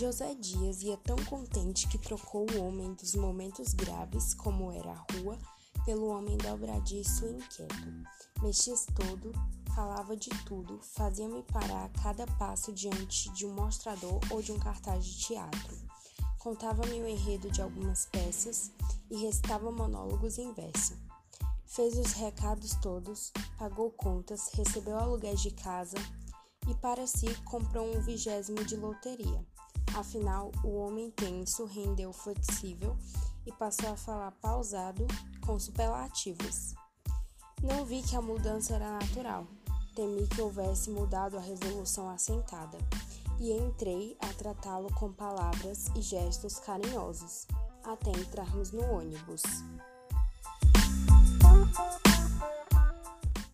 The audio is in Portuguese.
José Dias ia tão contente que trocou o homem dos momentos graves, como era a rua, pelo homem dobradiço e inquieto. Mexia todo, falava de tudo, fazia-me parar a cada passo diante de um mostrador ou de um cartaz de teatro. Contava-me o enredo de algumas peças e recitava monólogos em verso. Fez os recados todos, pagou contas, recebeu aluguéis de casa e para si comprou um vigésimo de loteria. Afinal, o homem tenso rendeu flexível e passou a falar pausado com superlativos. Não vi que a mudança era natural. Temi que houvesse mudado a resolução assentada e entrei a tratá-lo com palavras e gestos carinhosos, até entrarmos no ônibus.